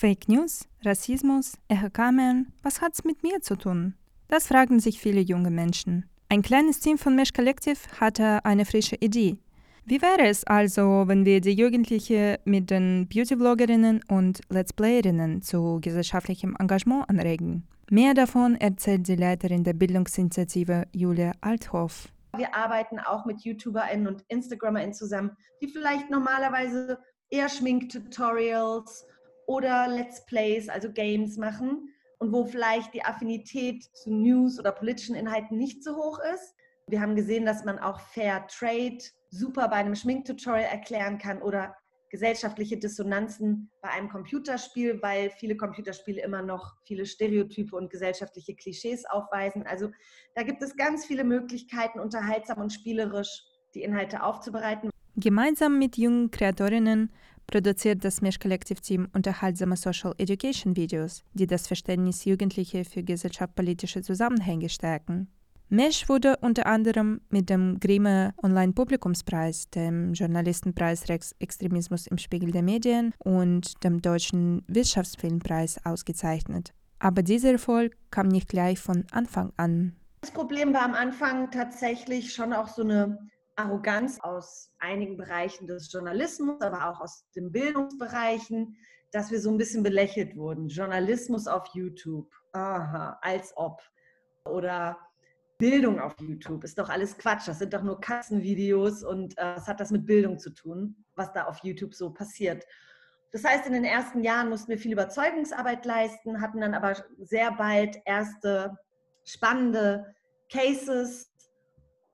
Fake News, Rassismus, Echokammern, was hat's mit mir zu tun? Das fragen sich viele junge Menschen. Ein kleines Team von Mesh Collective hatte eine frische Idee. Wie wäre es also, wenn wir die Jugendlichen mit den Beauty-Vloggerinnen und Let's Playerinnen zu gesellschaftlichem Engagement anregen? Mehr davon erzählt die Leiterin der Bildungsinitiative Julia Althoff. Wir arbeiten auch mit YouTuberInnen und InstagrammerInnen zusammen, die vielleicht normalerweise eher Schminktutorials oder Let's Plays, also Games machen und wo vielleicht die Affinität zu News oder politischen Inhalten nicht so hoch ist. Wir haben gesehen, dass man auch Fair Trade super bei einem Schminktutorial erklären kann oder gesellschaftliche Dissonanzen bei einem Computerspiel, weil viele Computerspiele immer noch viele Stereotype und gesellschaftliche Klischees aufweisen. Also da gibt es ganz viele Möglichkeiten, unterhaltsam und spielerisch die Inhalte aufzubereiten. Gemeinsam mit jungen Kreatorinnen produziert das Mesh Collective Team unterhaltsame Social Education Videos, die das Verständnis Jugendlicher für gesellschaftspolitische Zusammenhänge stärken. Mesh wurde unter anderem mit dem Grimme Online Publikumspreis, dem Journalistenpreis Rex Extremismus im Spiegel der Medien und dem Deutschen Wirtschaftsfilmpreis ausgezeichnet. Aber dieser Erfolg kam nicht gleich von Anfang an. Das Problem war am Anfang tatsächlich schon auch so eine Arroganz aus einigen Bereichen des Journalismus, aber auch aus den Bildungsbereichen, dass wir so ein bisschen belächelt wurden. Journalismus auf YouTube, aha, als ob. Oder Bildung auf YouTube, ist doch alles Quatsch, das sind doch nur Katzenvideos und äh, was hat das mit Bildung zu tun, was da auf YouTube so passiert. Das heißt, in den ersten Jahren mussten wir viel Überzeugungsarbeit leisten, hatten dann aber sehr bald erste spannende Cases,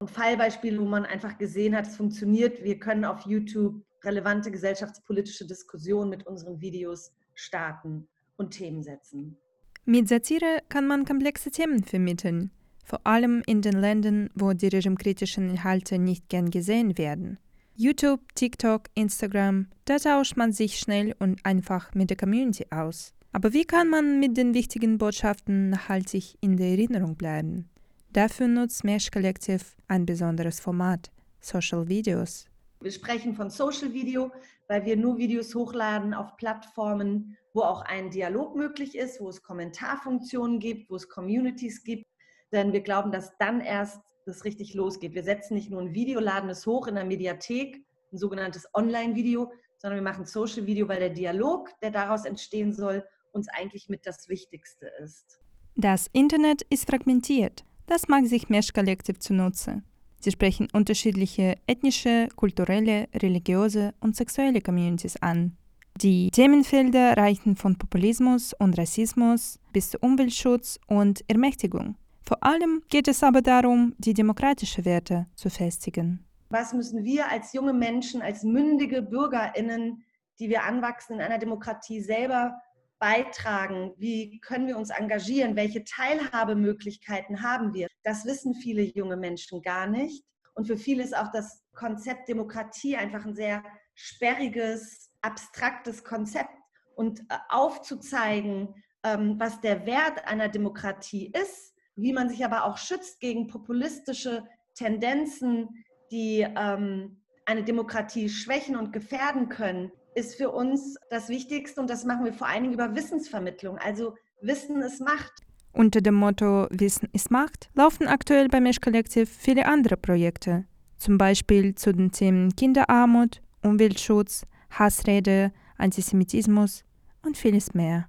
und Fallbeispiele, wo man einfach gesehen hat, es funktioniert. Wir können auf YouTube relevante gesellschaftspolitische Diskussionen mit unseren Videos starten und Themen setzen. Mit Satire kann man komplexe Themen vermitteln, vor allem in den Ländern, wo die regimekritischen Inhalte nicht gern gesehen werden. YouTube, TikTok, Instagram, da tauscht man sich schnell und einfach mit der Community aus. Aber wie kann man mit den wichtigen Botschaften nachhaltig in der Erinnerung bleiben? Dafür nutzt Mesh Collective ein besonderes Format, Social Videos. Wir sprechen von Social Video, weil wir nur Videos hochladen auf Plattformen, wo auch ein Dialog möglich ist, wo es Kommentarfunktionen gibt, wo es Communities gibt. Denn wir glauben, dass dann erst das richtig losgeht. Wir setzen nicht nur ein Video, laden es hoch in der Mediathek, ein sogenanntes Online-Video, sondern wir machen Social Video, weil der Dialog, der daraus entstehen soll, uns eigentlich mit das Wichtigste ist. Das Internet ist fragmentiert. Das mag sich Mesh Collective zunutze. Sie sprechen unterschiedliche ethnische, kulturelle, religiöse und sexuelle Communities an. Die Themenfelder reichen von Populismus und Rassismus bis zu Umweltschutz und Ermächtigung. Vor allem geht es aber darum, die demokratischen Werte zu festigen. Was müssen wir als junge Menschen, als mündige Bürgerinnen, die wir anwachsen in einer Demokratie, selber beitragen? Wie können wir uns engagieren? Welche Teilhabemöglichkeiten haben wir? Das wissen viele junge Menschen gar nicht. Und für viele ist auch das Konzept Demokratie einfach ein sehr sperriges, abstraktes Konzept. Und äh, aufzuzeigen, ähm, was der Wert einer Demokratie ist, wie man sich aber auch schützt gegen populistische Tendenzen, die ähm, eine Demokratie schwächen und gefährden können, ist für uns das Wichtigste und das machen wir vor allen Dingen über Wissensvermittlung. Also Wissen ist Macht. Unter dem Motto Wissen ist Macht laufen aktuell bei Mesh Collective viele andere Projekte, zum Beispiel zu den Themen Kinderarmut, Umweltschutz, Hassrede, Antisemitismus und vieles mehr.